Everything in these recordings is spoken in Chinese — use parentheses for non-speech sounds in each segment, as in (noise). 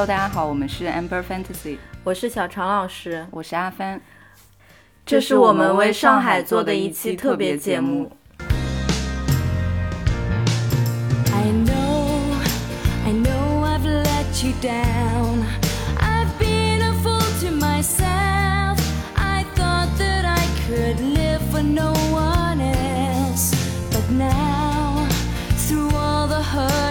Hello，大家好，我们是 Amber Fantasy，我是小常老师，我是阿帆，这是我们为上海做的一期特别节目。I know, I know I've let you down. I've been a fool to myself. I thought that I could live for no one else. But now, through all the hurt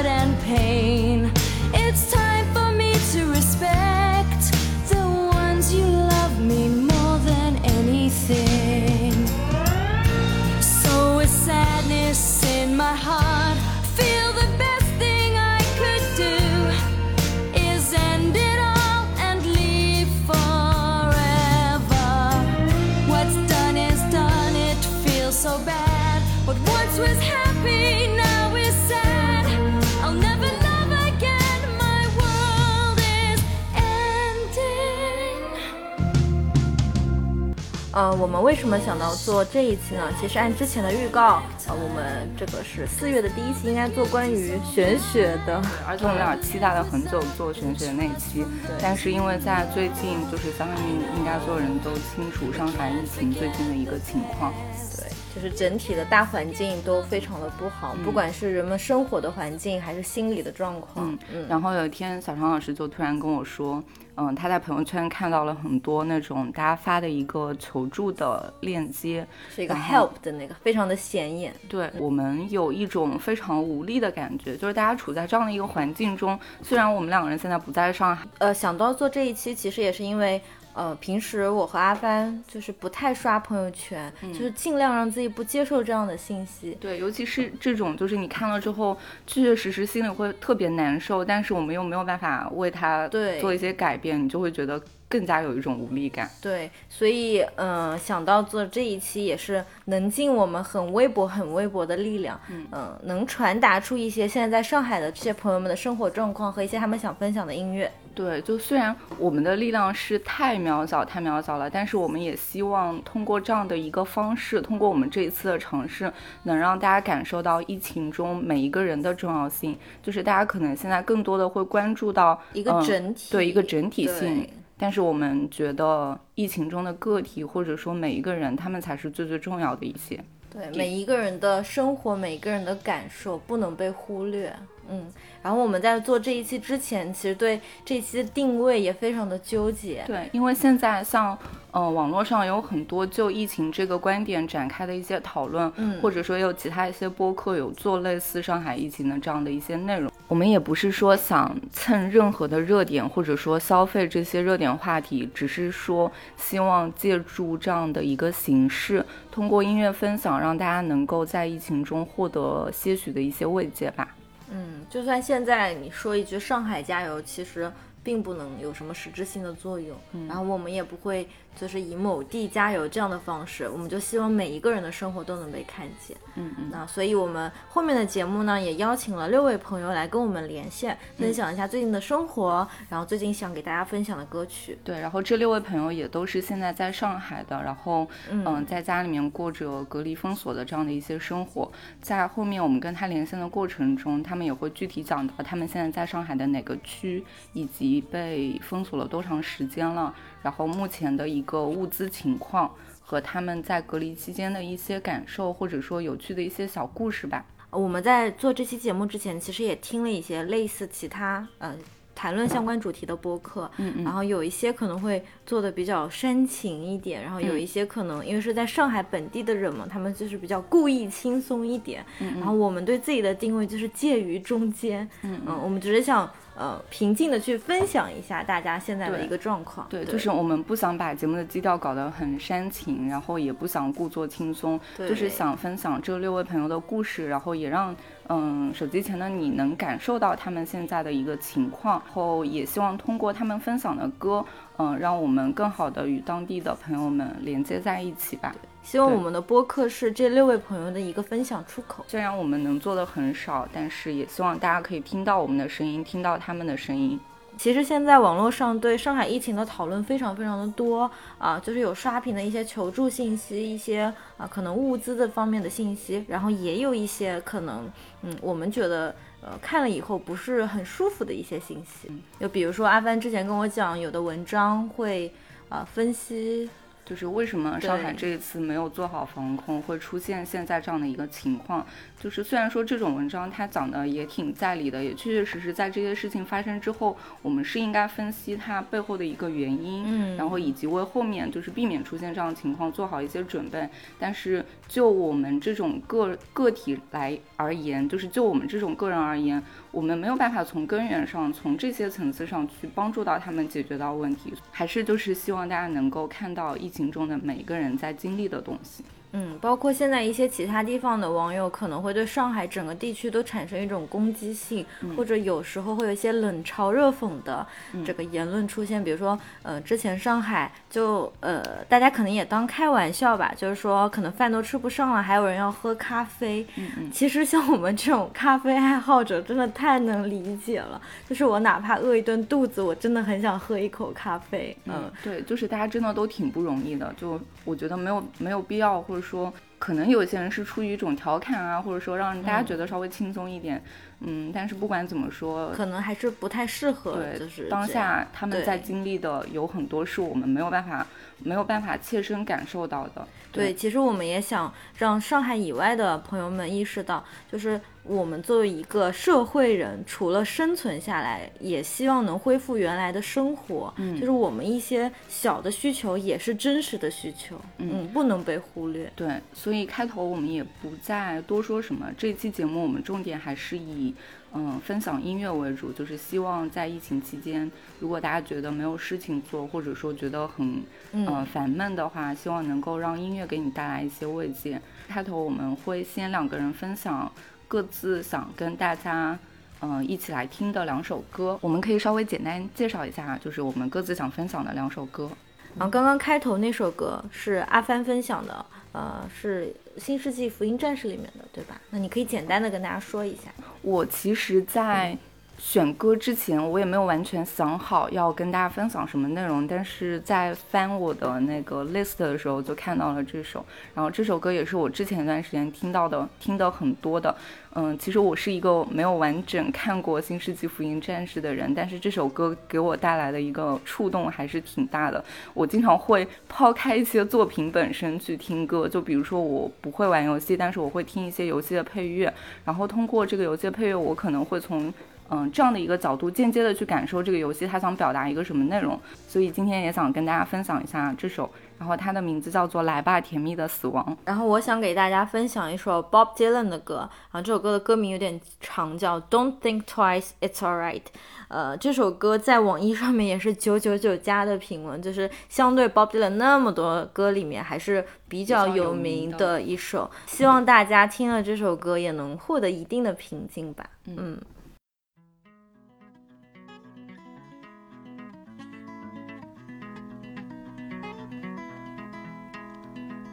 呃，我们为什么想到做这一期呢？其实按之前的预告，呃，我们这个是四月的第一期，应该做关于玄学的。而且我们俩期待了很久做玄学的那一期，但是因为在最近，就是相当于应该所有人都清楚上海疫情最近的一个情况，对，就是整体的大环境都非常的不好，不管是人们生活的环境，还是心理的状况。嗯，嗯然后有一天小常老师就突然跟我说，嗯，他在朋友圈看到了很多那种大家发的一个求助的链接，是一个 help 的那个，非常的显眼。对我们有一种非常无力的感觉，就是大家处在这样的一个环境中，虽然我们两个人现在不在上海，呃，想到做这一期，其实也是因为，呃，平时我和阿帆就是不太刷朋友圈，就是尽量让自己不接受这样的信息。对，尤其是这种，就是你看了之后，确确实实心里会特别难受，但是我们又没有办法为他做一些改变，你就会觉得更加有一种无力感。对，所以，嗯、想到做这一期也是能尽我们很微薄、很微薄的力量，嗯、能传达出一些现在在上海的这些朋友们的生活状况和一些他们想分享的音乐。对，就虽然我们的力量是太渺小、太渺小了，但是我们也希望通过这样的一个方式，通过我们这一次的尝试，能让大家感受到疫情中每一个人的重要性。就是大家可能现在更多的会关注到一个嗯整体对一个整体性。但是我们觉得疫情中的个体，或者说每一个人，他们才是最最重要的一些。对每一个人的生活，每一个人的感受不能被忽略。嗯，然后我们在做这一期之前，其实对这一期的定位也非常的纠结。对，因为现在像呃网络上有很多就疫情这个观点展开的一些讨论，嗯或者说有其他一些播客有做类似上海疫情的这样的一些内容。我们也不是说想蹭任何的热点，或者说消费这些热点话题，只是说希望借助这样的一个形式，通过音乐分享，让大家能够在疫情中获得些许的一些慰藉吧。嗯，就算现在你说一句“上海加油”，其实并不能有什么实质性的作用。然后我们也不会就是以某地加油这样的方式，我们就希望每一个人的生活都能被看见。嗯嗯。那所以我们后面的节目呢，也邀请了六位朋友来跟我们连线，分享一下最近的生活，然后最近想给大家分享的歌曲。对，然后这六位朋友也都是现在在上海的，然后嗯、在家里面过着隔离封锁的这样的一些生活。在后面我们跟他连线的过程中，他们也会具体讲到他们现在在上海的哪个区，以及被封锁了多长时间了，然后目前的一个物资情况和他们在隔离期间的一些感受，或者说有趣的一些小故事吧。我们在做这期节目之前，其实也听了一些类似其他呃谈论相关主题的播客，嗯嗯。然后有一些可能会做的比较煽情一点，然后有一些可能因为是在上海本地的人嘛，他们就是比较故意轻松一点，然后我们对自己的定位就是介于中间，嗯我们只是想呃平静的去分享一下大家现在的一个状况，对，就是我们不想把节目的基调搞得很煽情，然后也不想故作轻松，就是想分享这六位朋友的故事，然后也让嗯手机前的你能感受到他们现在的一个情况，然后也希望通过他们分享的歌，嗯，让我们更好的与当地的朋友们连接在一起吧。对希望我们的播客是这六位朋友的一个分享出口。虽然我们能做的很少，但是也希望大家可以听到我们的声音，听到他们的声音。其实现在网络上对上海疫情的讨论非常非常的多啊，就是有刷屏的一些求助信息，一些啊可能物资的方面的信息，然后也有一些可能，嗯，我们觉得呃看了以后不是很舒服的一些信息，就比如说阿帆之前跟我讲，有的文章会啊分析。就是为什么上海这一次没有做好防控，会出现现在这样的一个情况？就是虽然说这种文章它讲的也挺在理的，也确确实实在这些事情发生之后，我们是应该分析它背后的一个原因，嗯，然后以及为后面就是避免出现这样的情况做好一些准备。但是就我们这种个个体来而言，就是就我们这种个人而言。我们没有办法从根源上，从这些层次上去帮助到他们解决到问题，还是就是希望大家能够看到疫情中的每一个人在经历的东西。嗯，包括现在一些其他地方的网友可能会对上海整个地区都产生一种攻击性，或者有时候会有一些冷嘲热讽的这个言论出现。比如说，呃，之前上海就呃，大家可能也当开玩笑吧，就是说可能饭都吃不上了，还有人要喝咖啡。嗯嗯。其实像我们这种咖啡爱好者，真的太能理解了。就是我哪怕饿一顿肚子，我真的很想喝一口咖啡。嗯，对，就是大家真的都挺不容易的。就我觉得没有没有必要或者。说可能有些人是出于一种调侃啊，或者说让大家觉得稍微轻松一点，嗯，但是不管怎么说，可能还是不太适合。对，就是当下他们在经历的有很多是我们没有办法没有办法切身感受到的。对，其实我们也想让上海以外的朋友们意识到，就是我们作为一个社会人，除了生存下来，也希望能恢复原来的生活。嗯，就是我们一些小的需求也是真实的需求，嗯，不能被忽略。对，所以开头我们也不再多说什么。这期节目我们重点还是以。嗯，分享音乐为主，就是希望在疫情期间，如果大家觉得没有事情做，或者说觉得很嗯烦闷的话，希望能够让音乐给你带来一些慰藉。开头我们会先两个人分享各自想跟大家嗯一起来听的两首歌，我们可以稍微简单介绍一下，就是我们各自想分享的两首歌。然后刚刚开头那首歌是阿帆分享的。呃，是《新世纪福音战士》里面的，对吧？那你可以简单的跟大家说一下。我其实，在选歌之前，我也没有完全想好要跟大家分享什么内容，但是在翻我的那个 list 的时候，就看到了这首。然后这首歌也是我之前一段时间听到的，听的很多的。嗯，其实我是一个没有完整看过《新世纪福音战士》的人，但是这首歌给我带来的一个触动还是挺大的。我经常会抛开一些作品本身去听歌，就比如说我不会玩游戏，但是我会听一些游戏的配乐，然后通过这个游戏的配乐，我可能会从嗯这样的一个角度间接的去感受这个游戏它想表达一个什么内容。所以今天也想跟大家分享一下这首。然后它的名字叫做《来吧，甜蜜的死亡》。然后我想给大家分享一首 Bob Dylan 的歌，啊，这首歌的歌名有点长，叫 Don't Think Twice, It's Alright。呃，这首歌在网易上面也是九九九加的评论，就是相对 Bob Dylan 那么多歌里面还是比较有名的一首。希望大家听了这首歌也能获得一定的平静吧。嗯。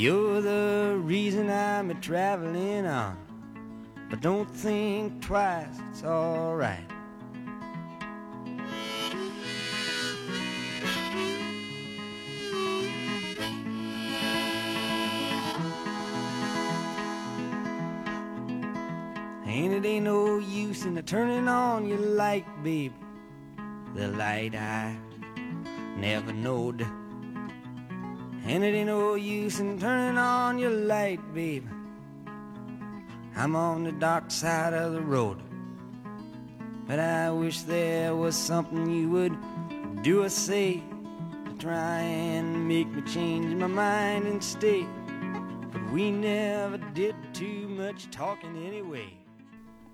You're the reason I'm a traveling on. But don't think twice, it's alright. And it ain't no use in the turning on your light, babe. The light I never knowed and it ain't no use in turning on your light, babe. I'm on the dark side of the road. But I wish there was something you would do or say to try and make me change my mind and stay. But we never did too much talking anyway.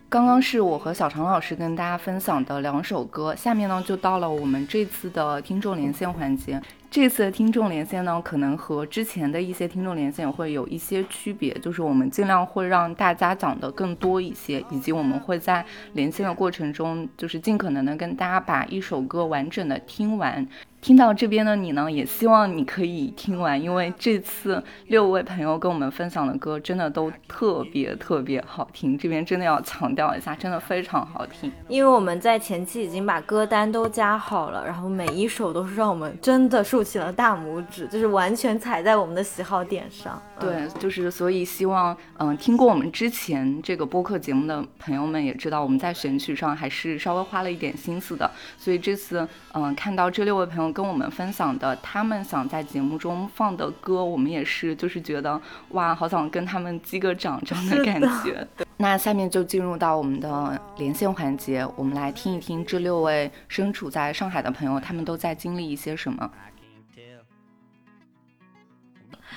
刚刚是我和小常老师跟大家分享的两首歌，下面呢就到了我们这次的听众连线环节。 这次的听众连线呢，可能和之前的一些听众连线会有一些区别，就是我们尽量会让大家讲的更多一些，以及我们会在连线的过程中，就是尽可能的跟大家把一首歌完整的听完。听到这边的你呢，也希望你可以听完，因为这次六位朋友跟我们分享的歌真的都特别特别好听，这边真的要强调一下，真的非常好听。因为我们在前期已经把歌单都加好了，然后每一首都是让我们真的竖起了大拇指，就是完全踩在我们的喜好点上。对，就是所以希望，嗯，听过我们之前这个播客节目的朋友们也知道，我们在选曲上还是稍微花了一点心思的。所以这次，嗯，看到这六位朋友跟我们分享的他们想在节目中放的歌，我们也是就是觉得哇，好想跟他们击个掌这样的感觉。(laughs) 那下面就进入到我们的连线环节，我们来听一听这六位身处在上海的朋友，他们都在经历一些什么。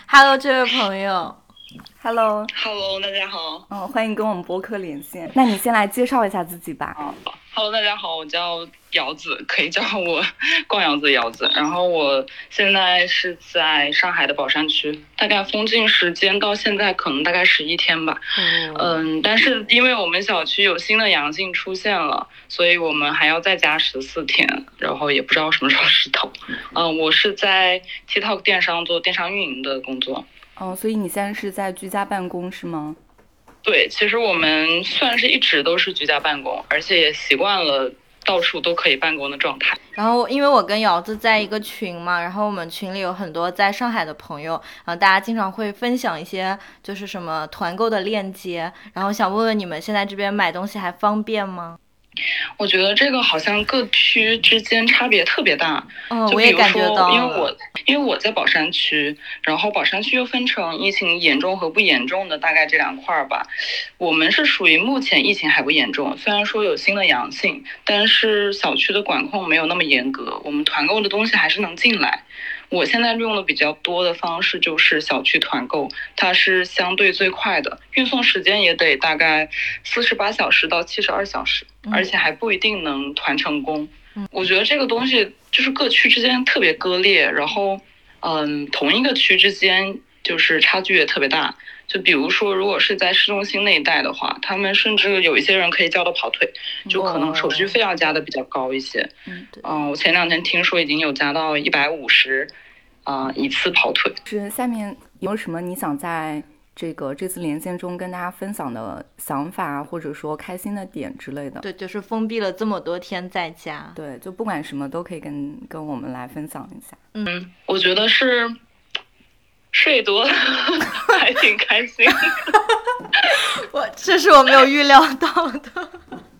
Hello，这位朋友，Hello，Hello，大家好。嗯，欢迎跟我们播客连线。那你先来介绍一下自己吧。啊，Hello，大家好，我叫姚子，可以叫我逛姚子姚子。(laughs) 然后我现在是在上海的宝山区，大概封禁时间到现在可能大概十一天吧。嗯，但是因为我们小区有新的阳性出现了，所以我们还要再加十四天，然后也不知道什么时候是头。嗯，我是在 TikTok 电商做电商运营的工作。哦，所以你现在是在居家办公是吗？对，其实我们算是一直都是居家办公，而且也习惯了到处都可以办公的状态。然后因为我跟瑶子在一个群嘛，然后我们群里有很多在上海的朋友，然后大家经常会分享一些就是什么团购的链接，然后想问问你们现在这边买东西还方便吗？我觉得这个好像各区之间差别特别大。嗯，就我也比如说，感觉到因为我因为我在宝山区，然后宝山区又分成疫情严重和不严重的大概这两块儿吧。我们是属于目前疫情还不严重，虽然说有新的阳性，但是小区的管控没有那么严格，我们团购的东西还是能进来。我现在用的比较多的方式就是小区团购，它是相对最快的，运送时间也得大概四十八小时到七十二小时，而且还不一定能团成功。我觉得这个东西就是各区之间特别割裂，然后，嗯，同一个区之间就是差距也特别大。就比如说，如果是在市中心那一带的话，他们甚至有一些人可以叫到跑腿，就可能手续费要加的比较高一些。嗯，对，嗯，我前两天听说已经有加到一百五十，啊，一次跑腿。是下面有什么你想在这个这次连线中跟大家分享的想法，或者说开心的点之类的？对，就是封闭了这么多天在家，对，就不管什么都可以跟跟我们来分享一下。嗯，我觉得是睡多了，(laughs) 还挺开心。(laughs) 我这是我没有预料到的。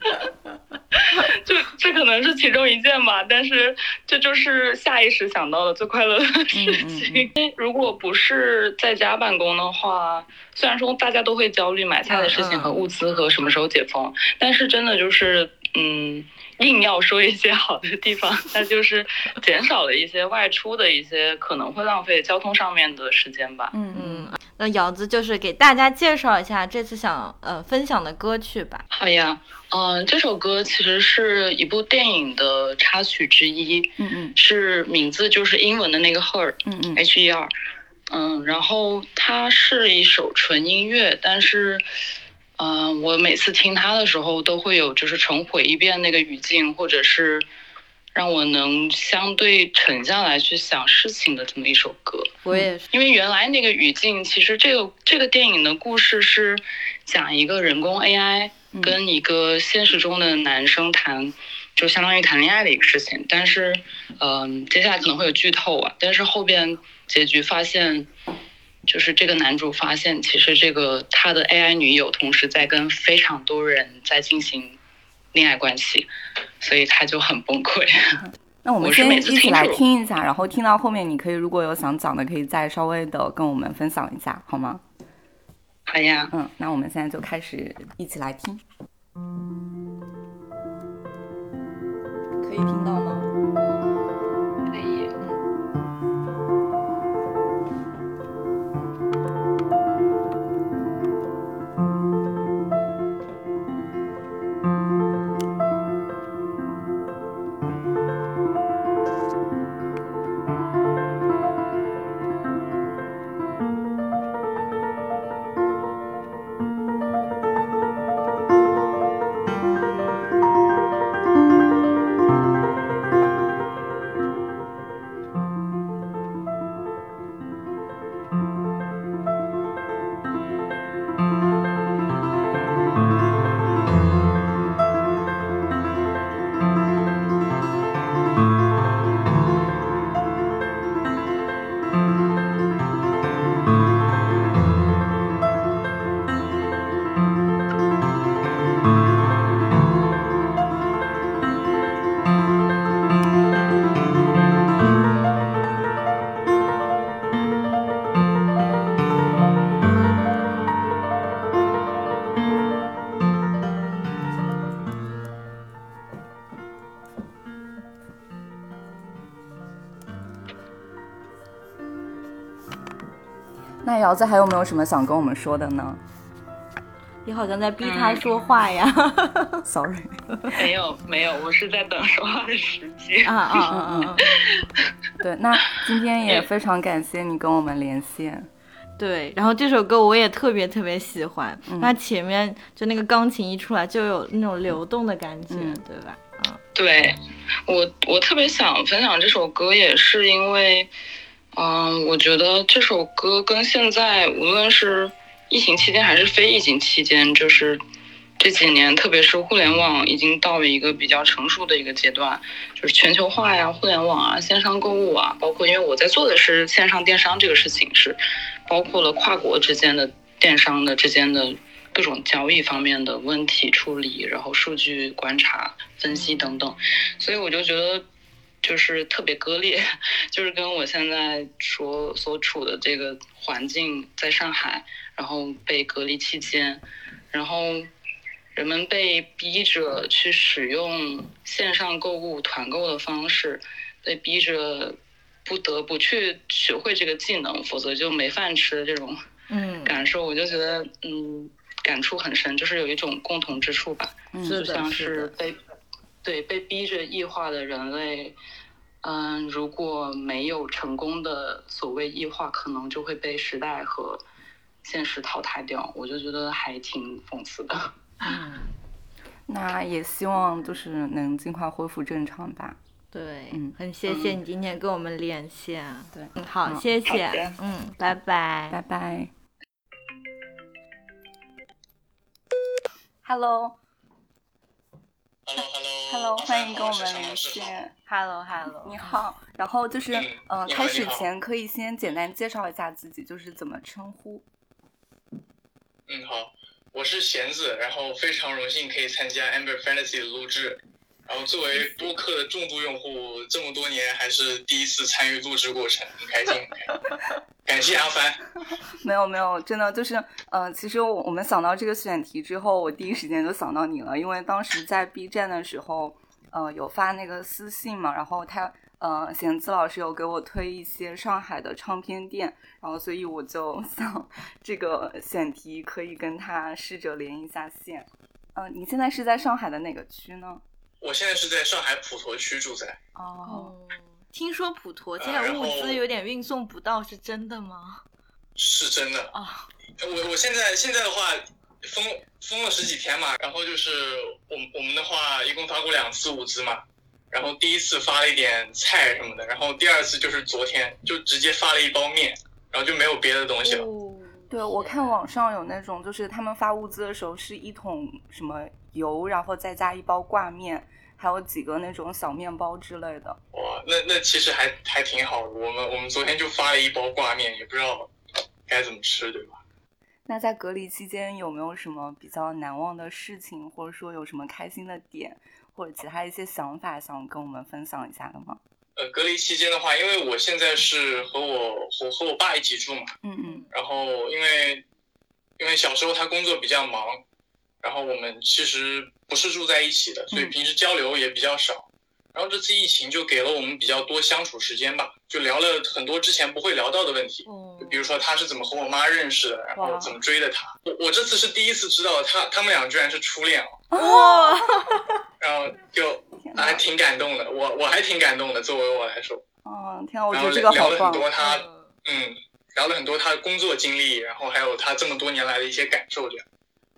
(laughs) 就这可能是其中一件吧，但是这就是下意识想到的最快乐的事情。如果不是在家办公的话，虽然说大家都会焦虑买菜的事情和物资和什么时候解封，但是真的就是嗯。硬要说一些好的地方，那就是减少了一些外出的一些可能会浪费交通上面的时间吧。嗯嗯，嗯，那瑶子就是给大家介绍一下这次想呃分享的歌曲吧。好呀，嗯、这首歌其实是一部电影的插曲之一，嗯嗯是名字就是英文的那个 Her 嗯嗯 H E R，嗯，然后它是一首纯音乐，但是，嗯、我每次听他的时候都会有就是重回一遍那个语境，或者是让我能相对沉下来去想事情的这么一首歌。我也是，因为原来那个语境，其实这个这个电影的故事是讲一个人工 AI 嗯跟一个现实中的男生谈，就相当于谈恋爱的一个事情。但是，嗯、接下来可能会有剧透啊。但是后边结局发现，就是这个男主发现，其实这个他的 AI 女友同时在跟非常多人在进行恋爱关系，所以他就很崩溃。(laughs) 那我们先我是每次一起来听一下，然后听到后面，你可以如果有想讲的，可以再稍微的跟我们分享一下，好吗？好呀，嗯，那我们现在就开始一起来听，可以听到吗？瑶子还有没有什么想跟我们说的呢？你好像在逼他说话呀。(laughs) Sorry，没有没有，我是在等说话的时机。啊啊啊啊啊！(laughs) 对，那今天也非常感谢你跟我们连线。对，然后这首歌我也特别特别喜欢，它前面就那个钢琴一出来就有那种流动的感觉，嗯对吧？嗯对我，我特别想分享这首歌，也是因为，嗯，我觉得这首歌跟现在无论是疫情期间还是非疫情期间，就是这几年，特别是互联网已经到了一个比较成熟的一个阶段，就是全球化呀、互联网啊、线上购物啊，包括因为我在做的是线上电商这个事情，是包括了跨国之间的电商的之间的各种交易方面的问题处理，然后数据观察、分析等等，所以我就觉得就是特别割裂，(laughs) 就是跟我现在所所处的这个环境，在上海，然后被隔离期间，然后人们被逼着去使用线上购物团购的方式，被逼着不得不去学会这个技能，否则就没饭吃的这种嗯，感受，我就觉得嗯感触很深，就是有一种共同之处吧。就像是被对被逼着异化的人类，嗯，如果没有成功的所谓异化，可能就会被时代和现实淘汰掉。我就觉得还挺讽刺的。(laughs) 嗯，那也希望就是能尽快恢复正常吧。对，嗯很谢谢你今天跟我们连线，对嗯，好，嗯谢谢，嗯，拜拜，拜拜。Hello。Hello 欢迎跟我们连连线。，Hello Hello，你，好，然后就是，嗯开始前可以先简单介绍一下自己，就是怎么称呼。嗯，好，我是弦子，然后非常荣幸可以参加 Amber Fantasy 的录制。然后作为播客的重度用户，这么多年还是第一次参与录制过程，很开心。很开心感谢阿凡。没有没有，真的就是，呃，其实我我们想到这个选题之后，我第一时间就想到你了，因为当时在 B 站的时候，呃，有发那个私信嘛，然后他，呃，弦子老师有给我推一些上海的唱片店，然后所以我就想这个选题可以跟他试着连一下线。呃，你现在是在上海的哪个区呢？我现在是在上海普陀区住在，哦，哦，听说普陀现在物资有点运送不到，是真的吗？是真的。啊，我我现在现在的话封封了十几天嘛，然后就是我们我们的话一共发过两次物资嘛，然后第一次发了一点菜什么的，然后第二次就是昨天就直接发了一包面，然后就没有别的东西了。哦对，我看网上有那种，就是他们发物资的时候是一桶什么油，然后再加一包挂面，还有几个那种小面包之类的。哇，那那其实还还挺好的。我们我们昨天就发了一包挂面，也不知道该怎么吃，对吧？那在隔离期间有没有什么比较难忘的事情，或者说有什么开心的点，或者其他一些想法想跟我们分享一下的吗？呃，隔离期间的话，因为我现在是和我我和我爸一起住嘛，嗯嗯然后因为因为小时候他工作比较忙，然后我们其实不是住在一起的，所以嗯平时交流也比较少。然后这次疫情就给了我们比较多相处时间吧，就聊了很多之前不会聊到的问题，哦就比如说他是怎么和我妈认识的，然后怎么追的她。我我这次是第一次知道他他们俩居然是初恋哦，哇，然后就还挺感动的，我我还挺感动的，作为我来说。哦，天啊，我觉然后得这个好棒聊了很。多他嗯嗯聊了很多他的工作经历，然后还有他这么多年来的一些感受，这样。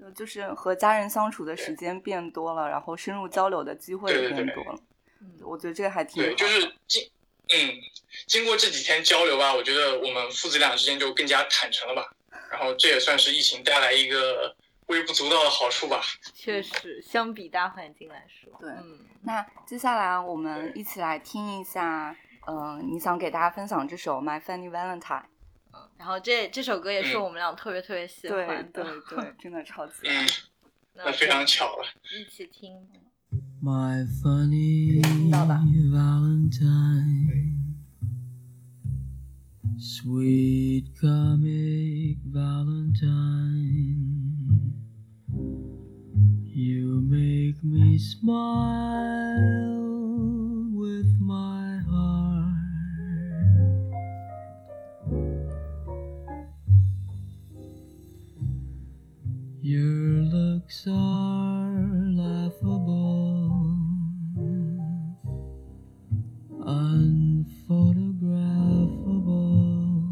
对就是和家人相处的时间变多了，然后深入交流的机会也对对对变多了。我觉得这个还挺好。就是经嗯，经过这几天交流吧，我觉得我们父子俩之间就更加坦诚了吧。然后这也算是疫情带来一个微不足道的好处吧。(laughs) 确实，相比大环境来说，对嗯，那接下来我们一起来听一下，呃，你想给大家分享这首《My Funny Valentine》。然后这这首歌也是嗯我们俩特别特别喜欢的，对对，真的超级嗯爱。，那非常巧了。一起听。My funny 听到吧 Valentine, sweet comic Valentine, you make me smile with my heart. Your looks are laughable, unphotographable,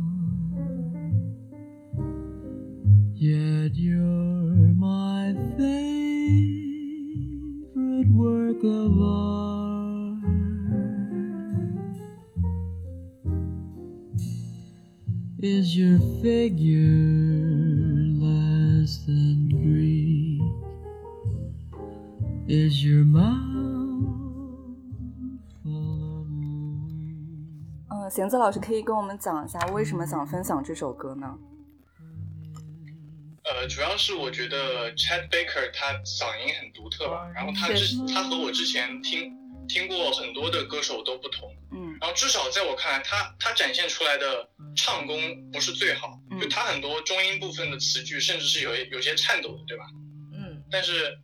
yet you're my favorite work of art. Is your figure? Less than Greek? Is your mouth full of weed? 嗯，弦子老师可以跟我们讲一下为什么想分享这首歌呢？呃，主要是我觉得 Chad Baker 他嗓音很独特吧，然后他之他和我之前听听过很多的歌手都不同，嗯然后至少在我看来，他他展现出来的唱功不是最好，嗯就他很多中音部分的词句甚至是有有些颤抖的，对吧？嗯但是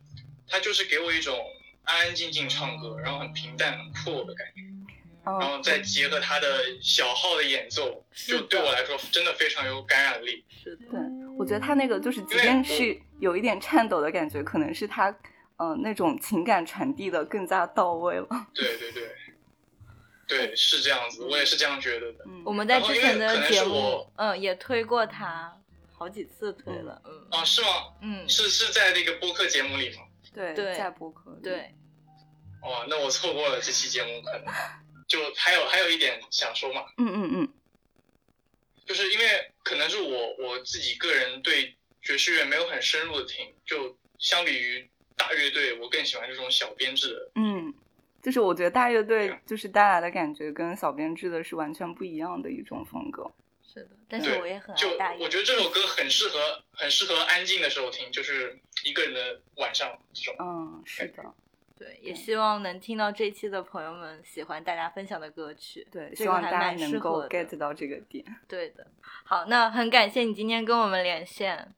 他就是给我一种安安静静唱歌，然后很平淡、很 cool 的感觉，然嗯后再结合他的小号的演奏，就对我来说真的非常有感染力。是的，对，我觉得他那个就是，即便是有一点颤抖的感觉，可能是他，嗯、那种情感传递的更加到位了。对对对，对，是这样子，我也是这样觉得的。嗯，我们在之前的节目，嗯，也推过他好几次推了，嗯啊，是吗？嗯，是是在那个播客节目里吗？对，对在播客里，对，哦，那我错过了这期节目，可能就还有还有一点想说嘛，嗯嗯嗯，就是因为可能是我我自己个人对爵士乐没有很深入的听，就相比于大乐队，我更喜欢这种小编制的。嗯，就是我觉得大乐队就是带来的感觉跟小编制的是完全不一样的一种风格。是的，但是我也很爱大乐我觉得这首歌很适合很适合安静的时候听，就是一个人的晚上这种。嗯，是的，对，也希望能听到这期的朋友们喜欢大家分享的歌曲。对，希望大家能够 get 到这个点，对的，好，那很感谢你今天跟我们连线。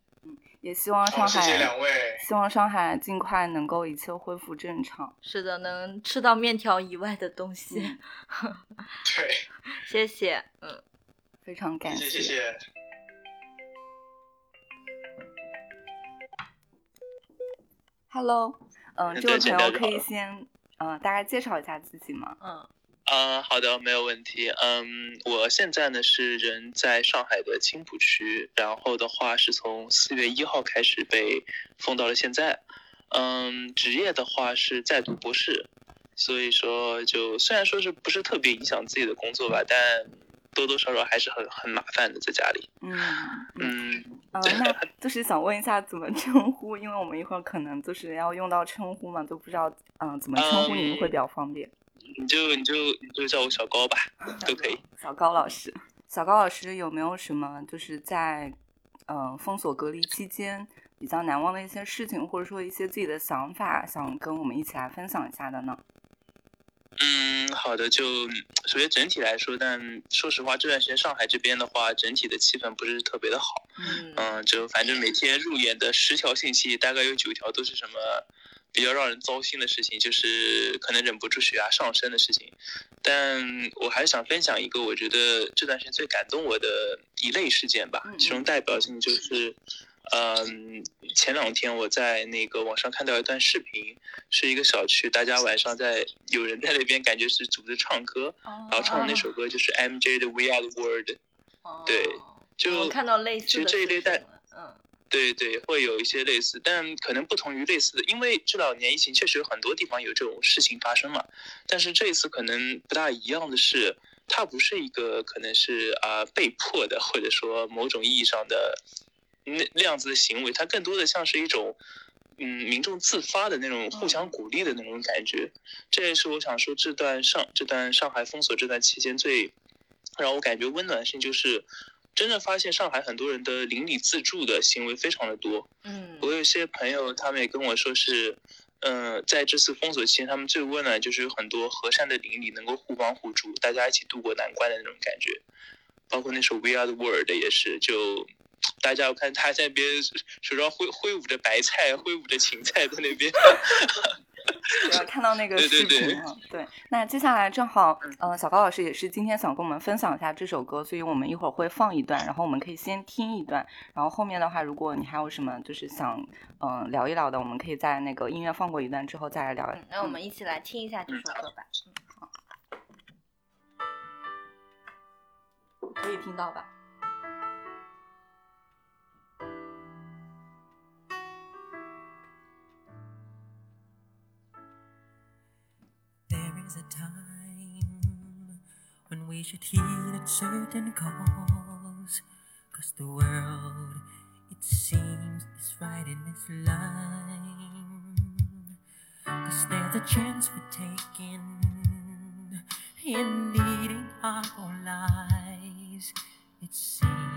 也希望好，上谢谢海，两位。希望上海尽快能够一切恢复正常。是的，能吃到面条以外的东西。嗯对，(laughs) 谢谢，嗯，非常感谢谢谢谢。Hello，嗯、嗯这位朋友可以先，呃，大概介绍一下自己吗？嗯啊，好的，没有问题。嗯，我现在呢是人在上海的青浦区，然后的话是从四月一号开始被封到了现在。嗯，职业的话是在读博士，所以说就虽然说是不是特别影响自己的工作吧，但多多少少还是很很麻烦的在家里。嗯嗯，嗯，那 (laughs) 就是想问一下怎么称呼，因为我们一会儿可能就是要用到称呼嘛，都不知道嗯、怎么称呼您会比较方便。你就你就你就叫我小高吧，都可以。(laughs) 小高老师，小高老师有没有什么就是在嗯、封锁隔离期间比较难忘的一些事情，或者说一些自己的想法，想跟我们一起来分享一下的呢？嗯，好的，就首先整体来说，但说实话，这段时间上海这边的话，整体的气氛不是特别的好。嗯嗯，就反正每天入眼的十条信息，大概有九条都是什么比较让人糟心的事情，就是可能忍不住血压上升的事情。但我还是想分享一个我觉得这段时间最感动我的一类事件吧嗯，其中代表性就是。嗯，前两天我在那个网上看到一段视频，是一个小区，大家晚上在有人在那边感觉是组织唱歌，然后唱的那首歌就是 MJ 的 We Are the World。对哦就我看到类似的其实这一类带嗯对对，会有一些类似，但可能不同于类似的，因为这两年疫情确实有很多地方有这种事情发生嘛。但是这一次可能不大一样的是，它不是一个可能是啊、被迫的，或者说某种意义上的那那样子的行为，它更多的像是一种嗯民众自发的那种互相鼓励的那种感觉。这也是我想说这段上这段上海封锁这段期间最让我感觉温暖的事情，就是真正发现上海很多人的邻里自助的行为非常的多。嗯我有些朋友他们也跟我说是，嗯、在这次封锁期间，他们最温暖就是有很多和善的邻里能够互帮互助，大家一起度过难关的那种感觉。包括那首《We Are the World》也是，就大家我看他在那边 (laughs) 手上挥挥舞着白菜，挥舞着芹菜在那边。(laughs) 对，看到那个视频对了。对，那接下来正好，呃，小高老师也是今天想跟我们分享一下这首歌，所以我们一会儿会放一段，然后我们可以先听一段，然后后面的话，如果你还有什么就是想嗯、呃聊一聊的，我们可以在那个音乐放过一段之后再来聊。嗯，那我们一起来听一下这首歌吧。嗯，好可以听到吧？Is a time when we should heed certain calls. Cause the world, it seems, is right in its line. Cause there's a chance we're taking in leading our own lives. It seems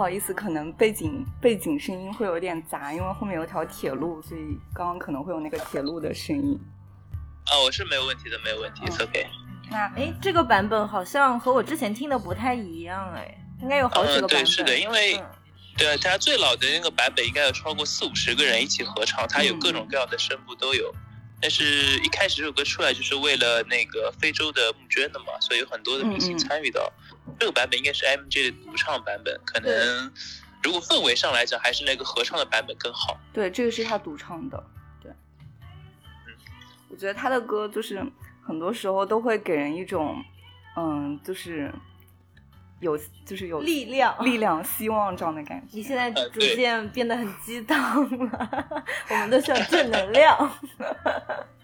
好意思，可能背景背景声音会有点杂，因为后面有条铁路，所以刚刚可能会有那个铁路的声音。啊，我是没有问题的，没有问题 OK。那哎，这个版本好像和我之前听的不太一样，哎，应该有好几个嗯，对，版本。是的，因为嗯对啊，它最老的那个版本应该有超过四五十个人一起合唱，它有各种各样的声部都有。但是一开始这首歌出来就是为了那个非洲的募捐的嘛，所以有很多的明星参与到。这个版本应该是 MJ 的独唱版本，可能如果氛围上来讲，还是那个合唱的版本更好。对，这个是他独唱的。对，嗯我觉得他的歌就是很多时候都会给人一种，嗯，就是有就是有力量力量、希望这样的感觉。你现在逐渐变得很激动了，(laughs) 我们都需要正能量。(laughs)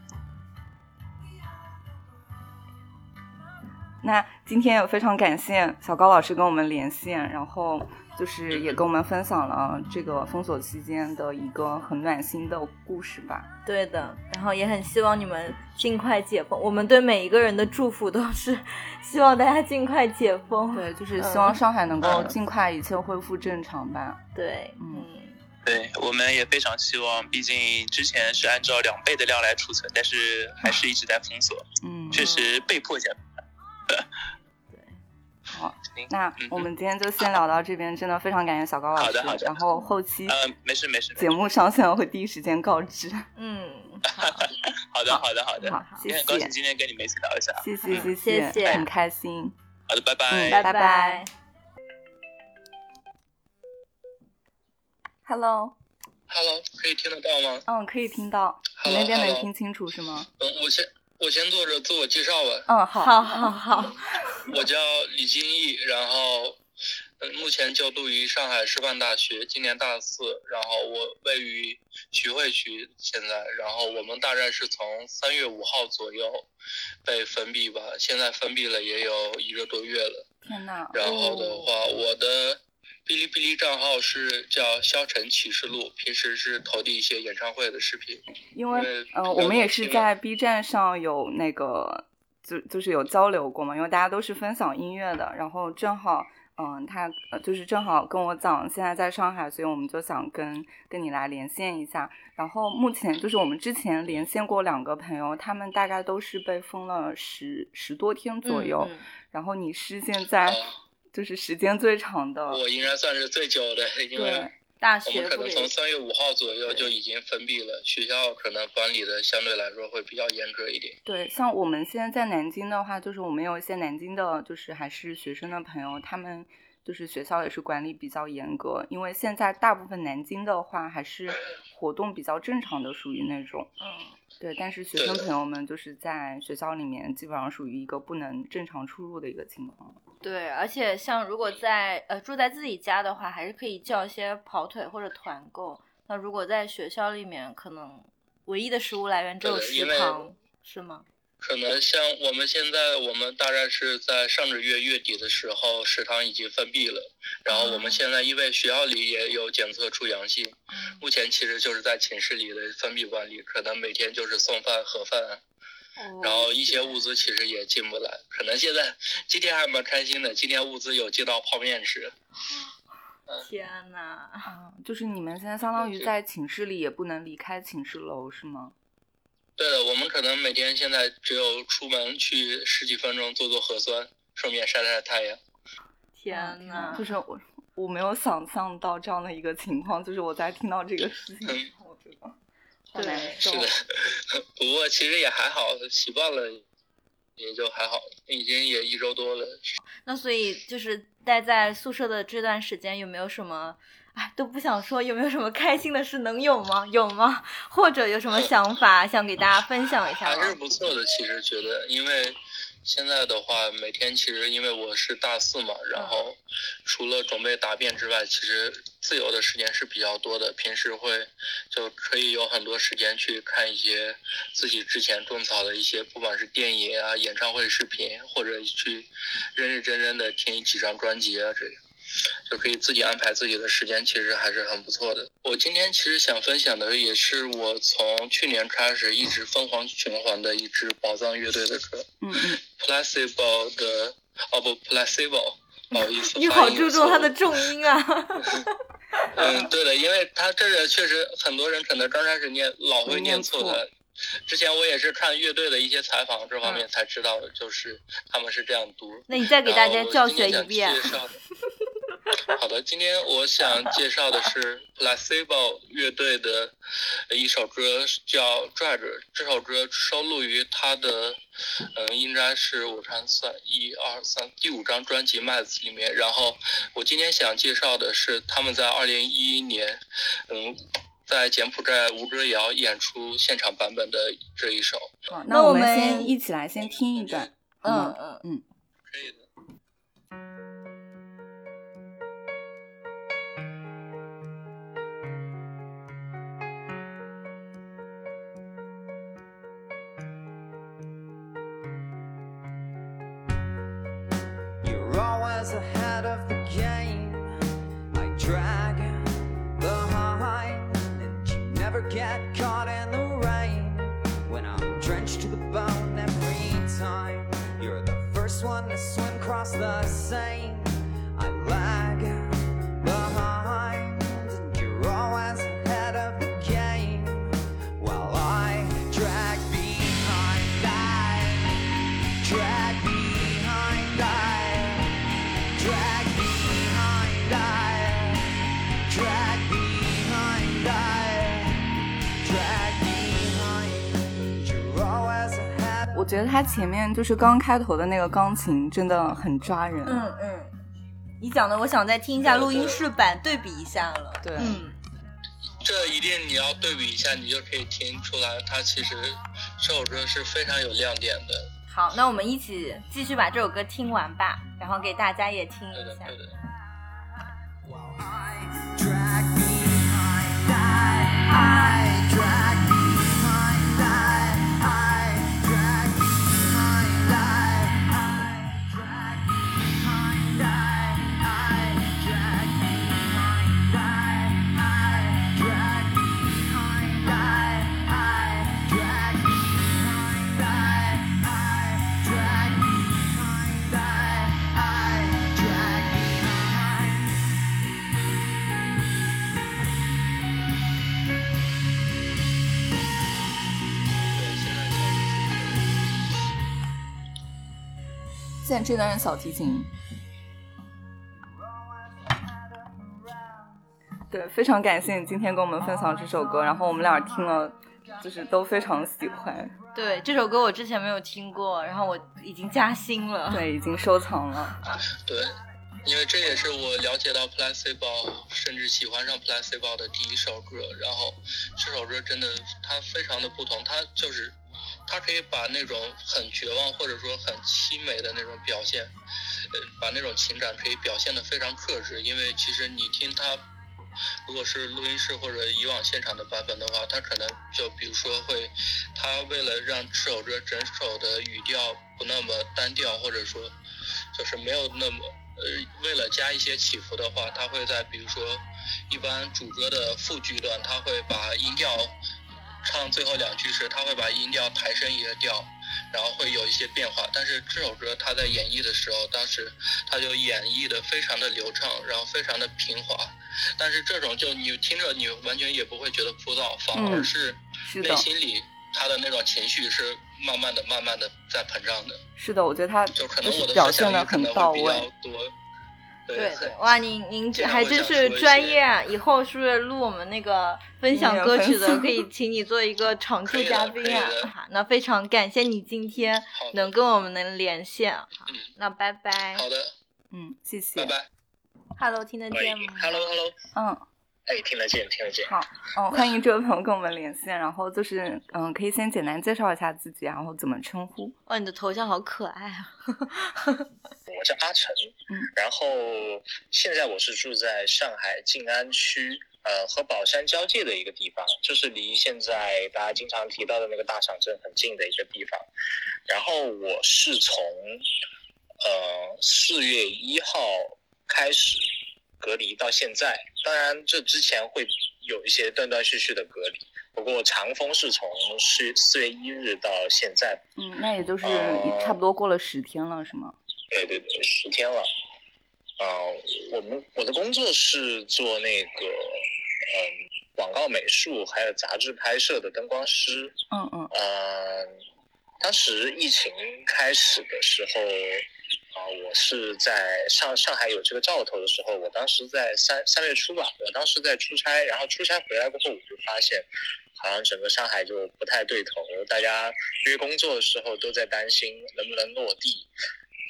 那今天也非常感谢小高老师跟我们连线，然后就是也跟我们分享了这个封锁期间的一个很暖心的故事吧。对的，然后也很希望你们尽快解封。我们对每一个人的祝福都是希望大家尽快解封。对，就是希望上海能够嗯尽快一切恢复正常吧。对，嗯嗯，对，我们也非常希望，毕竟之前是按照两倍的量来储存，但是还是一直在封锁，嗯，确实被迫 (laughs) 减。好，那嗯我们今天就先聊到这边，真的非常感谢小高老师。好的好的然后后期呃，没事没事，节目上线会第一时间告知。嗯，好的 (laughs) 好的好的，好，谢也很高兴谢，今天跟你们一起聊一下。谢谢，嗯谢谢谢很开心。好的，拜拜。嗯拜拜拜 Hello，Hello，可以听得到吗？嗯，可以听到，你那边能听清楚是吗？嗯，我先我先做着自我介绍吧。嗯，好，好好好，我叫李金义，然后嗯，目前就读于上海师范大学，今年大四。然后我位于徐汇区，现在，然后我们大概是从三月五号左右被封闭吧，现在封闭了也有一个多月了。天呐，然后的话，我的哔哩哔哩账号是叫肖晨启示录，平时是投递一些演唱会的视频。因为嗯、呃，我们也是在 B 站上有那个，就就是有交流过嘛，因为大家都是分享音乐的，然后正好。嗯，他呃就是正好跟我讲现在在上海，所以我们就想跟跟你来连线一下。然后目前就是我们之前连线过两个朋友，他们大概都是被封了十十多天左右。嗯嗯然后你是现在哦就是时间最长的，我应该算是最久的，因为对，大我们可能从三月五号左右就已经封闭了，学校可能管理的相对来说会比较严格一点。对，像我们现在在南京的话，就是我们有一些南京的，就是还是学生的朋友，他们就是学校也是管理比较严格，因为现在大部分南京的话还是活动比较正常的，属于那种。嗯，对，但是学生朋友们就是在学校里面基本上属于一个不能正常出入的一个情况。对，而且像如果在呃住在自己家的话，还是可以叫一些跑腿或者团购。那如果在学校里面，可能唯一的食物来源只有食堂，是吗？可能像我们现在，我们大概是在上个月月底的时候，食堂已经封闭了。然后我们现在因为学校里也有检测出阳性，目前其实就是在寝室里的封闭管理，可能每天就是送饭盒饭，然后一些物资其实也进不来。可能现在今天还蛮开心的，今天物资有进到泡面吃。天呐，啊，就是你们现在相当于在寝室里也不能离开寝室楼是吗？对的，我们可能每天现在只有出门去十几分钟做做核酸，顺便晒晒太阳。天呐，就是我我没有想象到这样的一个情况，就是我在听到这个事情的时候，我觉得好难受是。的，(laughs) 不过其实也还好，习惯了也就还好，已经也一周多了。那所以就是待在宿舍的这段时间，有没有什么？哎，都不想说，有没有什么开心的事？能有吗？(laughs) 有吗？或者有什么 (laughs) 想法想给大家分享一下还是？不错的，其实觉得，因为现在的话，每天其实因为我是大四嘛，然后除了准备答辩之外，其实自由的时间是比较多的。平时会就可以有很多时间去看一些自己之前种草的一些，不管是电影啊、演唱会视频，或者去认认真真的听几张专辑啊，这样。就可以自己安排自己的时间，其实还是很不错的。我今天其实想分享的也是我从去年开始一直疯狂循环的一支宝藏乐队的歌嗯嗯，，Placebo 的哦不 Placebo，不好意思，你好注重它的重音啊！(laughs) 嗯，对的，因为它这个确实很多人可能刚开始念老会念错的。之前我也是看乐队的一些采访，这方嗯面才知道的，就是他们是这样读。那你再给大家教学一遍。介绍的 (laughs) (laughs) 好的，今天我想介绍的是 Placebo 乐队的一首歌，叫《拽着》。这首歌收录于他的，嗯，应该是我看算一二三第五张专辑《麦子》里面。然后我今天想介绍的是他们在二零一一年，嗯，在柬埔寨吴哥窑演出现场版本的这一首。好，那我们们先一起来先听一段，好嗯？嗯，嗯。Get 觉得他前面就是刚开头的那个钢琴真的很抓人。嗯嗯，你讲的我想再听一下录音室版，对比一下了。对嗯，这一定你要对比一下，你就可以听出来，它其实这首歌是非常有亮点的。好，那我们一起继续把这首歌听完吧，然后给大家也听，一下对。现这段是小提琴。对，非常感谢你今天跟我们分享这首歌，然后我们俩听了，就是都非常喜欢，对，这首歌我之前没有听过，然后我已经加新了。对，已经收藏了。对，因为这也是我了解到 Placebo，甚至喜欢上 Placebo 的第一首歌。然后这首歌真的它非常的不同，它就是他可以把那种很绝望或者说很凄美的那种表现，呃，把那种情感可以表现的非常克制。因为其实你听他。如果是录音室或者以往现场的版本的话，他可能就比如说会，他为了让这首歌整首的语调不那么单调，或者说就是没有那么呃，为了加一些起伏的话，他会在比如说一般主歌的副句段，他会把音调唱最后两句时，他会把音调抬升一个调，然后会有一些变化。但是这首歌他在演绎的时候，当时他就演绎的非常的流畅，然后非常的平滑。但是这种就你听着你完全也不会觉得枯燥，反而嗯是内心里他的那种情绪是慢慢的、慢慢的在膨胀的。是的，我觉得他就可能我的就是表现的很能会比较到位。多。对对对，哇，您您这还真是专业啊！以后是不是录我们那个分享歌曲的，可以请你做一个常驻嘉宾啊那非常感谢你今天能跟我们能连线。好嗯，那拜拜。好的，嗯，谢谢。拜拜。Hello，听得见吗，Hello Hello，嗯，哎，听得见听得见。好，嗯，(laughs) 欢迎这位朋友跟我们连线，然后就是嗯，可以先简单介绍一下自己，然后怎么称呼？哇，你的头像好可爱啊！(laughs) 我叫阿成，嗯，然后现在我是住在上海静安区，呃，和宝山交界的一个地方，就是离现在大家经常提到的那个大场镇很近的一个地方。然后我是从呃四月一号开始隔离到现在，当然这之前会有一些断断续续的隔离，不过长峰是从四四月一日到现在嗯，那也就是呃差不多过了十天了，是吗？对对对，十天了。呃，我们我的工作是做那个嗯广告美术还有杂志拍摄的灯光师。嗯嗯呃，当时疫情开始的时候，啊、我是在上上海有这个兆头的时候，我当时在三三月初吧，我当时在出差，然后出差回来过后，我就发现，好像整个上海就不太对头，大家约工作的时候都在担心能不能落地，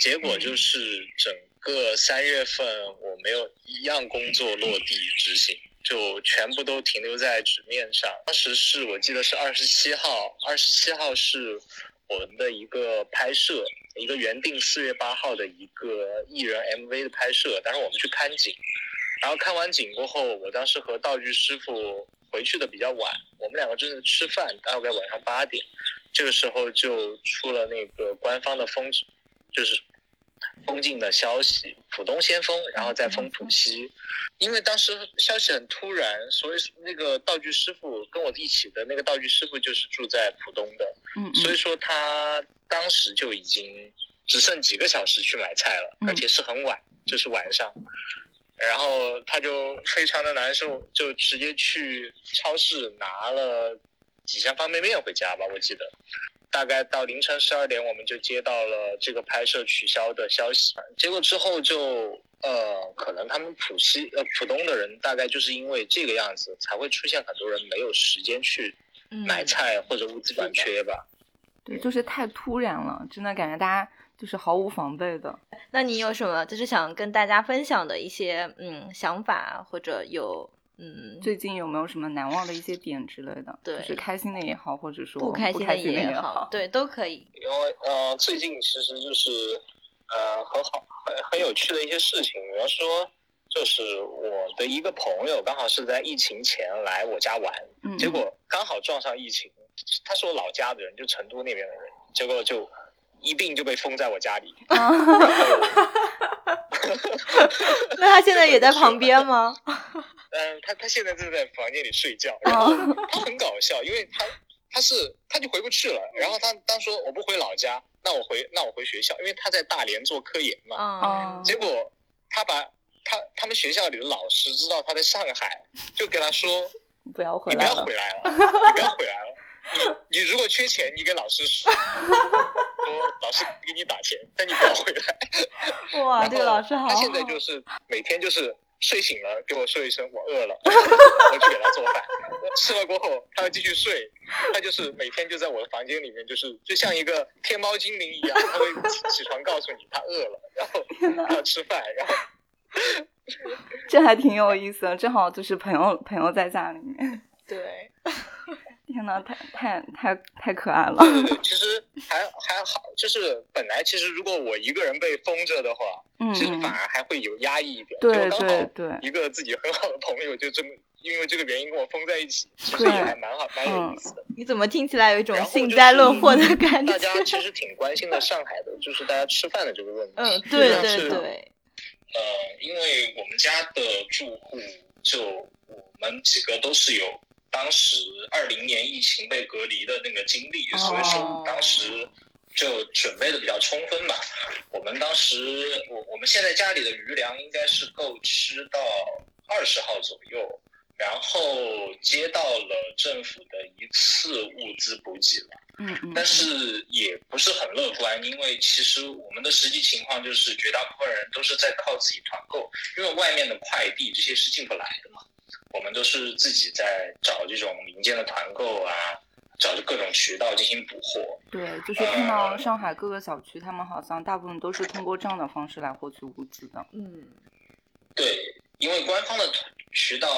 结果就是整个三月份我没有一样工作落地执行。就全部都停留在纸面上。当时是我记得是二十七号，二十七号是我们的一个拍摄，一个原定四月八号的一个艺人 MV 的拍摄，当时我们去看景，然后看完景过后，我当时和道具师傅回去的比较晚，我们两个正在吃饭，大概晚上八点，这个时候就出了那个官方的封，就是封禁的消息，浦东先封，然后再封浦西。因为当时消息很突然，所以那个道具师傅跟我一起的那个道具师傅就是住在浦东的，嗯嗯所以说他当时就已经只剩几个小时去买菜了，嗯而且是很晚，就是晚上。然后他就非常的难受，就直接去超市拿了几箱方便面回家吧，我记得。大概到凌晨十二点，我们就接到了这个拍摄取消的消息。结果之后就呃，可能他们浦西呃浦东的人大概就是因为这个样子，才会出现很多人没有时间去嗯买菜或者物资短缺吧。对，就是太突然了，真的感觉大家就是毫无防备的。那你有什么就是想跟大家分享的一些嗯想法，或者有嗯最近有没有什么难忘的一些点之类的？对就是开心的也好，或者说不开心开心也好，对，都可以。因为呃，最近其实就是呃很好很很有趣的一些事情，比方说。就是我的一个朋友，刚好是在疫情前来我家玩，嗯，结果刚好撞上疫情。他是我老家的人，就成都那边的人，结果就一病就被封在我家里。(laughs) 啊 (laughs) 那他现在也在旁边吗？(laughs) 嗯，他他现在正在房间里睡觉，然后他很搞笑，因为他他是他就回不去了，然后他当说我不回老家，那我回那我回学校，因为他在大连做科研嘛，嗯，结果他把他他们学校里的老师知道他在上海，就跟他说不要回你不要回。来了，你不要回来了，你 (laughs) 你如果缺钱，你给老师说，(laughs) 说老师给你打钱，但你不要回来。(laughs) 哇，然这个老师好好。他现在就是每天就是睡醒了给我说一声我饿了，我去给他做饭。吃了过后，他要继续睡。他就是每天就在我的房间里面，就是就像一个天猫精灵一样，他会起起床告诉你他饿了，然后他要吃饭，然后这还挺有意思的，正好就是朋友朋友在家里面。对，天呐，太太太太可爱了。对对对，其实还还好，就是本来其实如果我一个人被封着的话，嗯其实反嗯，而还会有压抑一点。对就刚好对对一个自己很好的朋友就这么因为这个原因跟我封在一起，其实也还蛮好，蛮有意思的。你怎么听起来有一种幸灾乐祸的感觉？大家其实挺关心的上海的，就是大家吃饭的这个问题。嗯，对对对，呃，因为我们家的住户就我们几个都是有当时二零年疫情被隔离的那个经历，所以说当时就准备的比较充分吧。我们当时，我我们现在家里的余粮应该是够吃到二十号左右，然后接到了政府的一次物资补给了。嗯嗯，但是也不是很乐观，因为其实我们的实际情况就是绝大部分人都是在靠自己团购，因为外面的快递这些是进不来的嘛，我们都是自己在找这种民间的团购啊，找着各种渠道进行补货。对，就是看到上海各个小区，他们好像大部分都是通过这样的方式来获取物资的。嗯，对，因为官方的渠道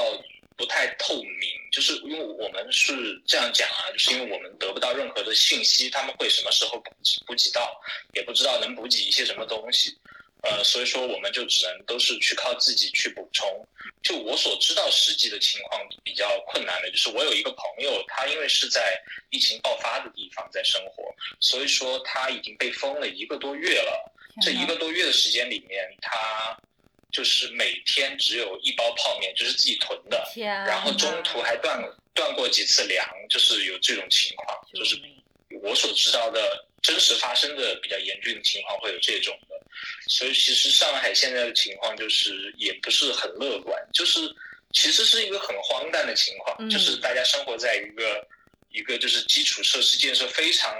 不太透明，就是因为我们是这样讲啊，就是因为我们得不到任何的信息，他们会什么时候补给补给到，也不知道能补给一些什么东西，呃，所以说我们就只能都是去靠自己去补充。就我所知道实际的情况比较困难的，就是我有一个朋友，他因为是在疫情爆发的地方在生活，所以说他已经被封了一个多月了。这一个多月的时间里面，他就是每天只有一包泡面，就是自己囤的，然后中途还断断过几次粮，就是有这种情况，就是我所知道的真实发生的比较严峻的情况会有这种的，所以其实上海现在的情况就是也不是很乐观，就是其实是一个很荒诞的情况，嗯就是大家生活在一个一个就是基础设施建设非常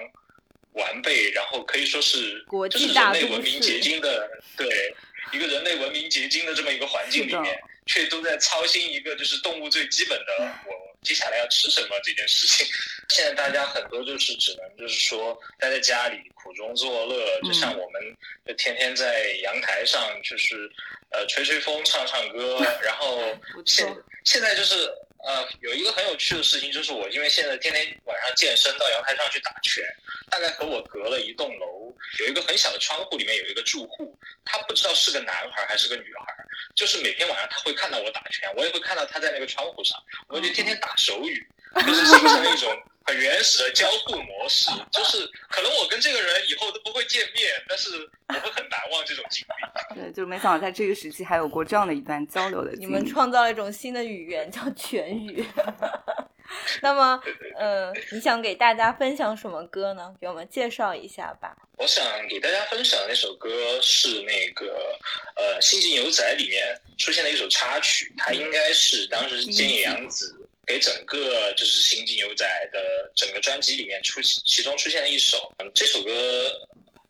完备，然后可以说是国就是际大都人类文明结晶的对一个人类文明结晶的这么一个环境里面，却都在操心一个就是动物最基本的我接下来要吃什么这件事情。(laughs) 现在大家很多就是只能就是说待在家里苦中作乐，就像我们就天天在阳台上就是呃吹吹风、唱唱歌，然后现现在就是呃有一个很有趣的事情，就是我因为现在天天晚上健身到阳台上去打拳，大概和我隔了一栋楼，有一个很小的窗户，里面有一个住户，他不知道是个男孩还是个女孩，就是每天晚上他会看到我打拳，我也会看到他在那个窗户上，我就天天打手语，就是形成了一种很原始的交互模式，就是可能我跟这个人以后都不会见面，但是我会很难忘这种经历。对，就没想到在这个时期还有过这样的一段交流的经历。你们创造了一种新的语言，叫全语。(laughs) 那么，呃，你想给大家分享什么歌呢？给我们介绍一下吧。我想给大家分享的那首歌是那个呃《星际牛仔》里面出现的一首插曲，它应该是当时菅野洋子给整个就是《星际牛仔》的整个专辑里面出其中出现了一首。嗯，这首歌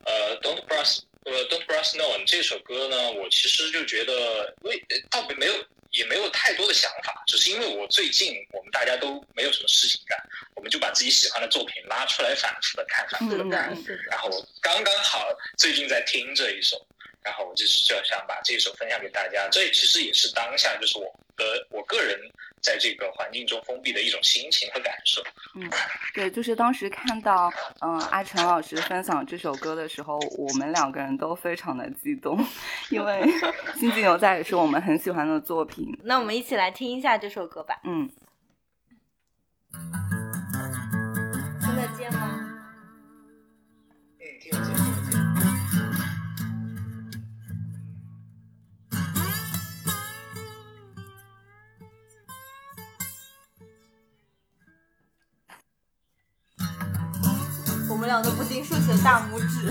呃 Don't Brush 呃 Don't Brush No 这首歌呢，我其实就觉得为呃倒没有也没有太多的想法，只是因为我最近我们大家都没有什么事情干，我们就把自己喜欢的作品拉出来反复的看，反复的嗯看。嗯，然后刚刚好最近在听这一首，然后我就是就想把这一首分享给大家。这其实也是当下就是我的我个人在这个环境中封闭的一种心情和感受。嗯对，就是当时看到嗯、阿成老师分享这首歌的时候，我们两个人都非常的激动，因为《星际牛仔》也是我们很喜欢的作品。那我们一起来听一下这首歌吧。嗯，们俩都不禁竖起了大拇指。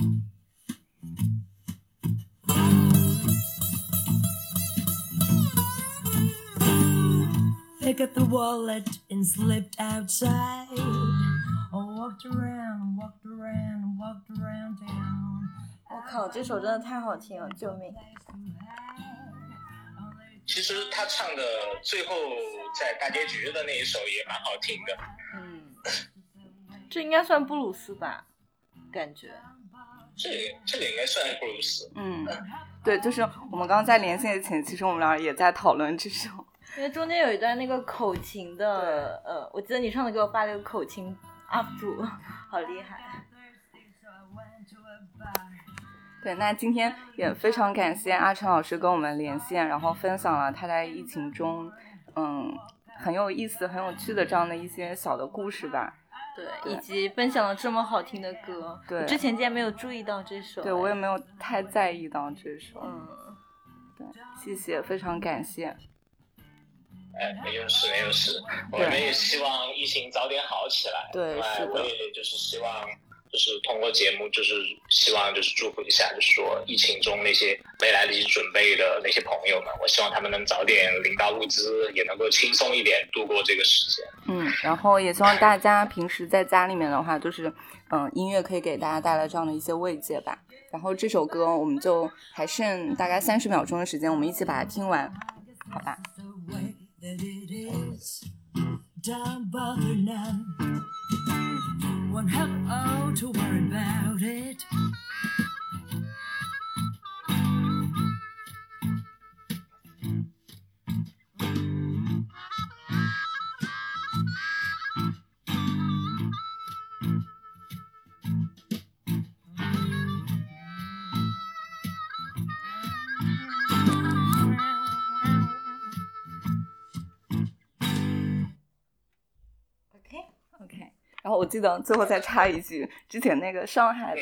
Picked up the wallet and slipped outside. I walked around, walked around, walked around town. 我靠，这首真的太好听了，救命！其实他唱的最后在大结局的那一首也蛮好听的。嗯，这应该算布鲁斯吧？感觉。这这个应该算布鲁斯。嗯，对，就是我们刚刚在连线前，其实我们俩也在讨论这首，因为中间有一段那个口琴的，呃，我记得你上次给我发了一个口琴 UP 主，好厉害。对，那今天也非常感谢阿成老师跟我们连线，然后分享了他在疫情中，嗯，很有意思、很有趣的这样的一些小的故事吧。对，以及分享了这么好听的歌，对，之前竟然没有注意到这首，对我也没有太在意到这首，嗯，对，谢谢，非常感谢。哎，没有事，没有事，我们也希望疫情早点好起来。对，是的。我也就是希望，就是通过节目，就是希望就是祝福一下，就是说疫情中那些没来得及准备的那些朋友们，我希望他们能早点领到物资，也能够轻松一点度过这个时间。嗯，然后也希望大家平时在家里面的话，就是嗯，音乐可以给大家带来这样的一些慰藉吧。然后这首歌我们就还剩大概三十秒钟的时间，我们一起把它听完，好吧？That it is. Don't bother none. Won't have to worry about it. OK，然后我记得最后再插一句，之前那个上海的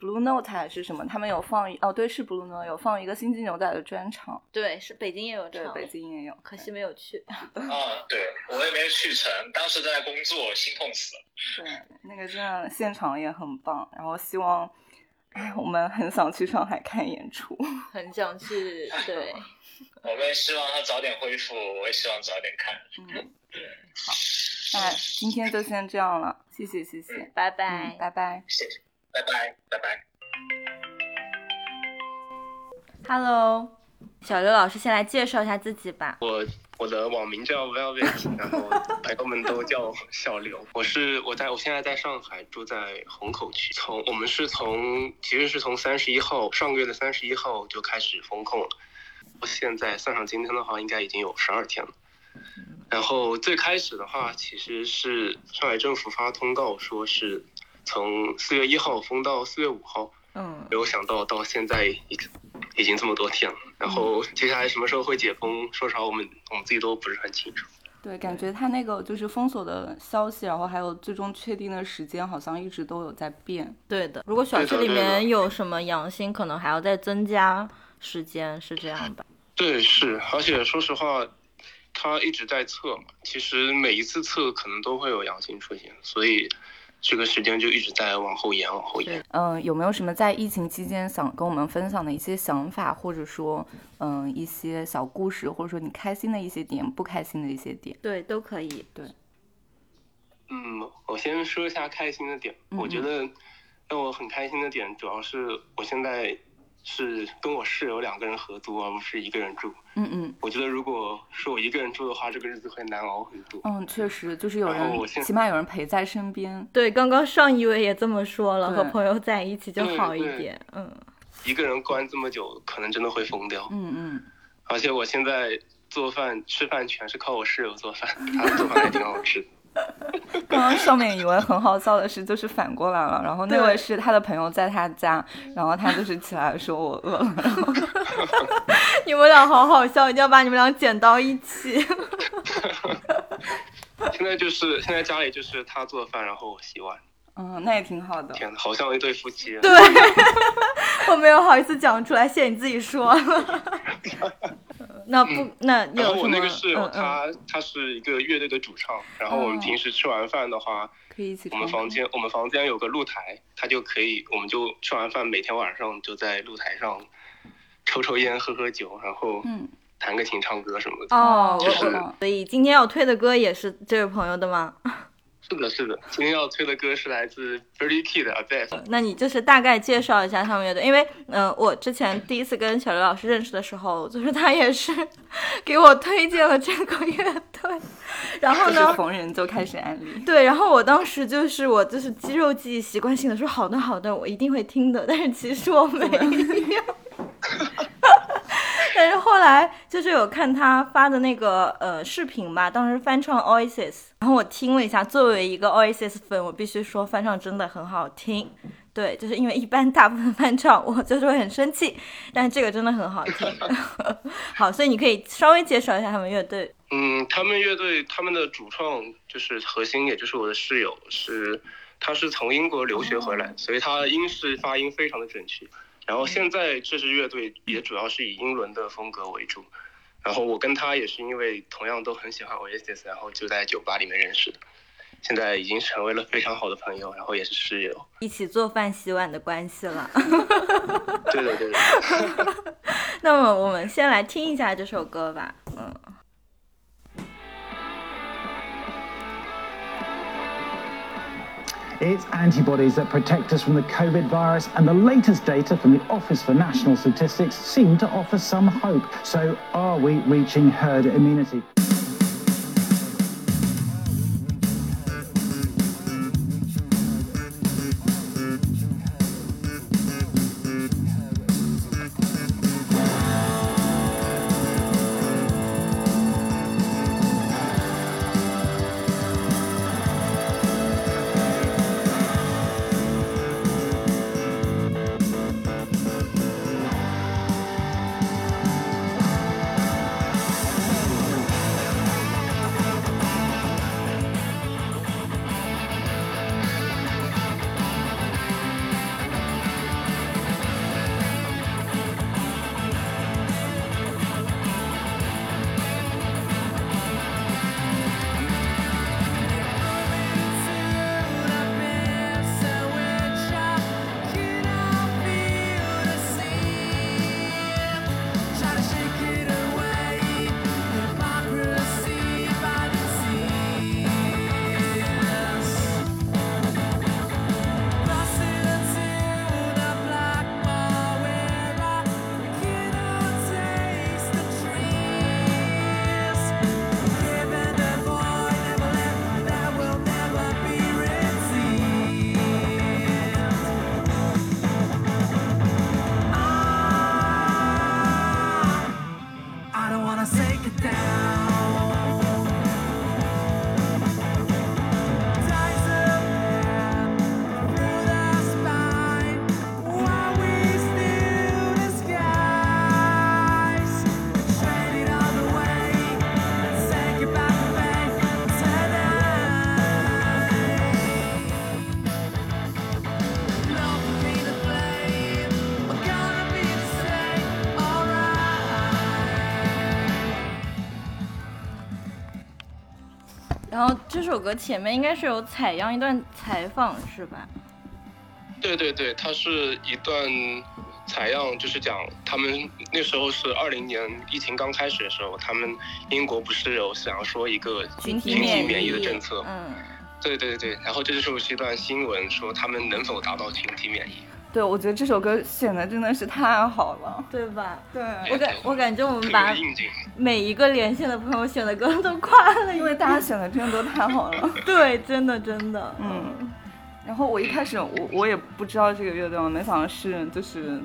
Blue Note 还是什么，他们有放一哦，对，是 Blue Note 有放一个星际牛仔的专场，对，是北京也有对，唱，北京也有，可惜没有去。(laughs) 啊，对我也没去成，当时在工作，心痛死了。(laughs) 对，那个真的现场也很棒，然后希望，哎，我们很想去上海看演出，(laughs) 很想去，对。我们也希望他早点恢复，我也希望早点看。嗯，对好，那今天就先这样了，谢谢谢谢，嗯、拜拜、嗯，拜拜，谢谢，拜拜拜拜。Hello，小刘老师先来介绍一下自己吧。我我的网名叫 Velvet，(laughs) 然后朋友们都叫小刘。我是我在我现在在上海，住在虹口区。从我们是从其实是从三十一号上个月的三十一号就开始封控了。现在算上今天的话，应该已经有十二天了。然后最开始的话，其实是上海政府发通告说是从四月一号封到四月五号。嗯。没有想到到现在已已经这么多天了。然后接下来什么时候会解封，说实话我们我们自己都不是很清楚。对，感觉他那个就是封锁的消息，然后还有最终确定的时间，好像一直都有在变。对的，如果小区里面有什么阳性，可能还要再增加时间，是这样吧？对，是，而且说实话，他一直在测嘛，其实每一次测可能都会有阳性出现，所以这个时间就一直在往后延，往后延。嗯、呃，有没有什么在疫情期间想跟我们分享的一些想法，或者说，嗯、呃，一些小故事，或者说你开心的一些点，不开心的一些点？对，都可以。对。嗯，我先说一下开心的点。嗯、我觉得让我很开心的点，主要是我现在。是跟我室友两个人合租，而不是一个人住。嗯嗯，我觉得如果是我一个人住的话，这个日子会难熬很多。嗯，确实，就是有人，起码有人陪在身边。对，刚刚上一位也这么说了，和朋友在一起就好一点。嗯，一个人关这么久，可能真的会疯掉。嗯嗯，而且我现在做饭吃饭全是靠我室友做饭，他做饭还挺好吃的。(laughs) 刚刚上面以为很好笑的事，就是反过来了。然后那位是他的朋友在他家，然后他就是起来说我饿了。然 (laughs) 后你们俩好好笑，一定要把你们俩剪到一起。(laughs) 现在就是现在家里就是他做饭，然后我洗碗。嗯，那也挺好的。天，好像一对夫妻。对，我没有好意思讲出来，谢谢你自己说。那不，嗯、那然后我那个室友嗯他他是一个乐队的主唱，然后我们平时吃完饭的话，可以一起。我们房间我们房间有个露台，他就可以，我们就吃完饭每天晚上就在露台上抽抽烟、喝喝酒，然后嗯，弹个琴、唱歌什么的。哦，我就是我所以今天要推的歌也是这位朋友的吗？是的，是的。今天要推的歌是来自 Birdy Key 的 Abess。那你就是大概介绍一下他们乐队，因为嗯、呃我之前第一次跟小刘老师认识的时候，就是 (laughs) 他也是给我推荐了这个乐队，然后呢，逢人就开始安利。对，然后我当时就是我就是肌肉记忆习惯性的说好的好的，我一定会听的，但是其实我没有。(laughs) 但是后来就是有看他发的那个呃视频吧，当时翻唱 Oasis，然后我听了一下，作为一个 Oasis 粉，我必须说翻唱真的很好听。对，就是因为一般大部分翻唱我就是会很生气，但是这个真的很好听。(laughs) 好，所以你可以稍微介绍一下他们乐队。嗯，他们乐队他们的主创就是核心，也就是我的室友，是他是从英国留学回来，所以他英式发音非常的准确。然后现在这支乐队也主要是以英伦的风格为主。然后我跟他也是因为同样都很喜欢 Oasis，然后就在酒吧里面认识的。现在已经成为了非常好的朋友，然后也是室友。一起做饭洗碗的关系了。对 (laughs) 的对的。(laughs) 那么我们先来听一下这首歌吧。嗯。It's antibodies that protect us from the COVID virus, and the latest data from the Office for National Statistics seem to offer some hope. So, are we reaching herd immunity? 首歌前面应该是有采样一段采访是吧？对对对，它是一段采样，就是讲他们那时候是二零年疫情刚开始的时候，他们英国不是有想要说一个群体免疫的政策，嗯，对对对，然后这就是一段新闻，说他们能否达到群体免疫。对，我觉得这首歌选的真的是太好了。对吧？对，我感我感觉我们把。每一个连线的朋友选的歌都夸了，因为大家选的真的都太好了。(laughs) 对，真的真的，嗯，然后我一开始我我也不知道这个乐队，我没想到是就是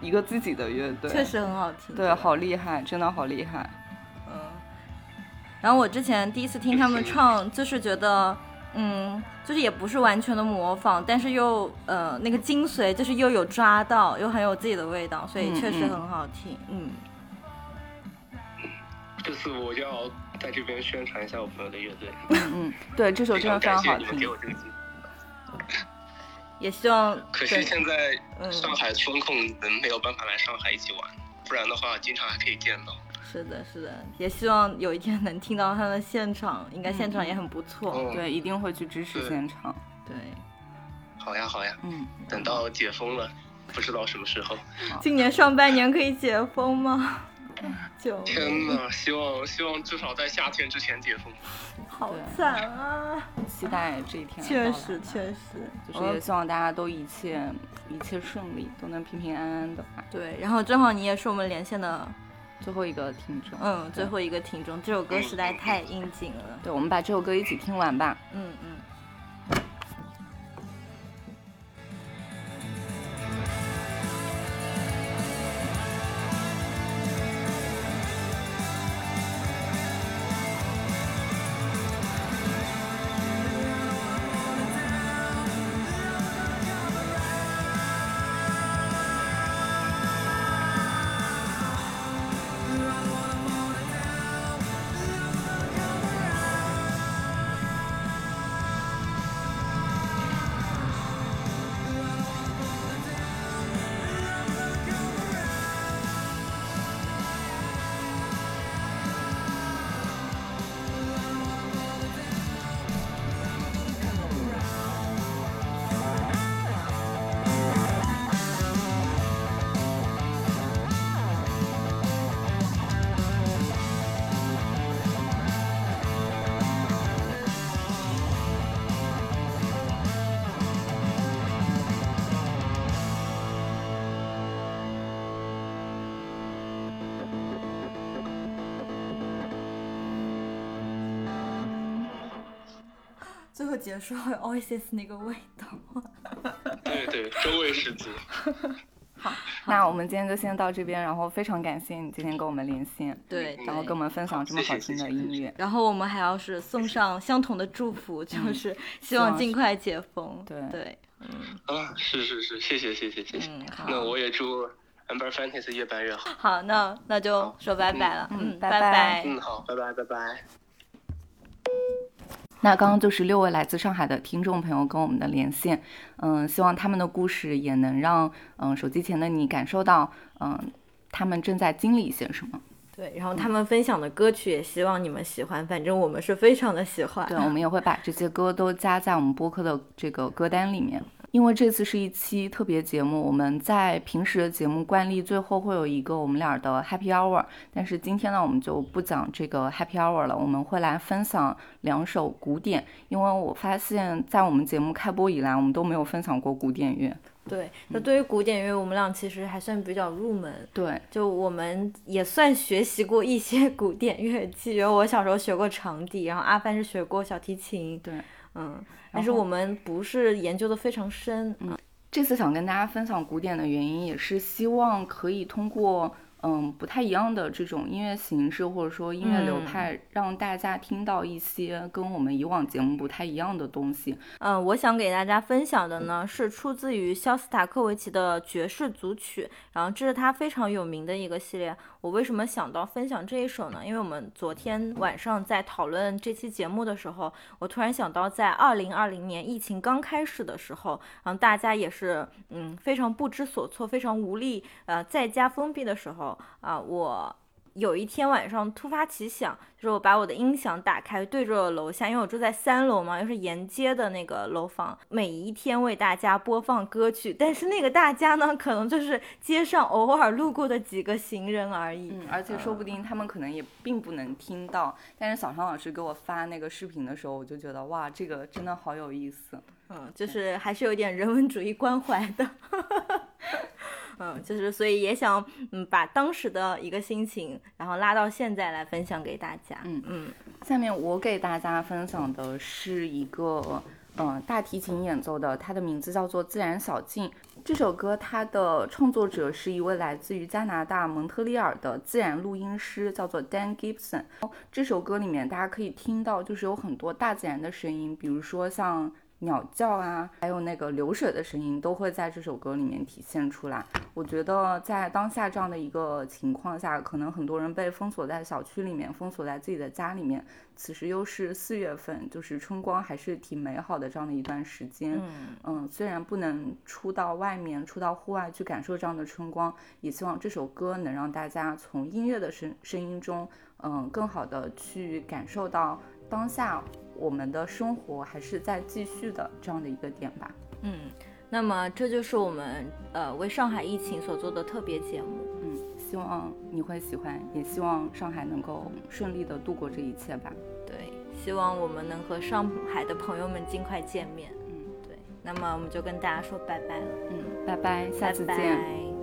一个自己的乐队，确实很好听。对，好厉害，真的好厉害。嗯，然后我之前第一次听他们唱，就是觉得，嗯，就是也不是完全的模仿，但是又呃那个精髓就是又有抓到，又很有自己的味道，所以确实很好听。嗯，这次我就要在这边宣传一下我朋友的乐队，嗯嗯，对，这首真的非常好感谢你们给听。我这个机会。也希望可惜现在嗯上海风控，人没有办法来上海一起玩，不然的话经常还可以见到。是的，是的，也希望有一天能听到他们现场，应该现场也很不错。嗯对，一定会去支持现场。对，好呀好呀，嗯，等到解封了，不知道什么时候。今年上半年可以解封吗？(laughs) 就天呐，希望希望至少在夏天之前解封。(laughs) 好惨啊！期待这一天确实确实，就是也希望大家都一切一切顺利，都能平平安安的吧。对，然后正好你也是我们连线的最后一个听众，嗯，最后一个听众，这首歌实在太应景了。对，我们把这首歌一起听完吧。嗯嗯。结束还有 Oasis 那个味道。对对，周味十足。好那我们今天就先到这边，然后非常感谢你今天跟我们连线，对然后跟我们分享这么好听的音乐。然后我们还要是送上相同的祝福，就是希望尽快解封。对对，嗯啊，是是是，谢谢谢谢谢谢。嗯好那我也祝 Amber Fantasy 越办越好。好，那那就说拜拜了。嗯拜拜嗯，好，拜拜拜拜。那刚刚就是六位来自上海的听众朋友跟我们的连线，嗯，希望他们的故事也能让嗯手机前的你感受到，嗯，他们正在经历一些什么。对，然后他们分享的歌曲也希望你们喜欢，反正我们是非常的喜欢。对，我们也会把这些歌都加在我们播客的这个歌单里面。因为这次是一期特别节目，我们在平时的节目惯例最后会有一个我们俩的 Happy Hour，但是今天呢，我们就不讲这个 Happy Hour 了，我们会来分享两首古典，因为我发现，在我们节目开播以来，我们都没有分享过古典乐。对，那对于古典乐，我们俩其实还算比较入门。对，就我们也算学习过一些古典乐器，比如我小时候学过长笛，然后阿帆是学过小提琴。对，嗯，但是我们不是研究的非常深。嗯，这次想跟大家分享古典的原因，也是希望可以通过嗯不太一样的这种音乐形式或者说音乐流派，让大家听到一些跟我们以往节目不太一样的东西。嗯，我想给大家分享的呢是出自于肖斯塔科维奇的爵士组曲，然后这是他非常有名的一个系列。我为什么想到分享这一首呢？因为我们昨天晚上在讨论这期节目的时候，我突然想到，在二零二零年疫情刚开始的时候，然后大家也是嗯非常不知所措、非常无力，呃，在家封闭的时候啊、我。有一天晚上突发奇想，就是我把我的音响打开，对着楼下，因为我住在三楼嘛，又是沿街的那个楼房，每一天为大家播放歌曲。但是那个大家呢，可能就是街上偶尔路过的几个行人而已。嗯，而且说不定他们可能也并不能听到。但是小常老师给我发那个视频的时候，我就觉得哇，这个真的好有意思。嗯，就是还是有点人文主义关怀的。(laughs) 嗯，就是所以也想嗯把当时的一个心情，然后拉到现在来分享给大家。嗯嗯，下面我给大家分享的是一个嗯、呃大提琴演奏的，它的名字叫做《自然小径》。这首歌它的创作者是一位来自于加拿大蒙特利尔的自然录音师，叫做 Dan Gibson。这首歌里面大家可以听到，就是有很多大自然的声音，比如说像。鸟叫啊，还有那个流水的声音，都会在这首歌里面体现出来。我觉得在当下这样的一个情况下，可能很多人被封锁在小区里面，封锁在自己的家里面。此时又是四月份，就是春光还是挺美好的这样的一段时间。嗯嗯，虽然不能出到外面，出到户外去感受这样的春光，也希望这首歌能让大家从音乐的声声音中，嗯，更好的去感受到当下我们的生活还是在继续的这样的一个点吧。嗯，那么这就是我们呃为上海疫情所做的特别节目。嗯，希希望你会喜欢，也希望上海能够顺利的度过这一切吧。对，希望我们能和上海的朋友们尽快见面。嗯，对，那么我们就跟大家说拜拜了。嗯，拜拜，下次拜见。拜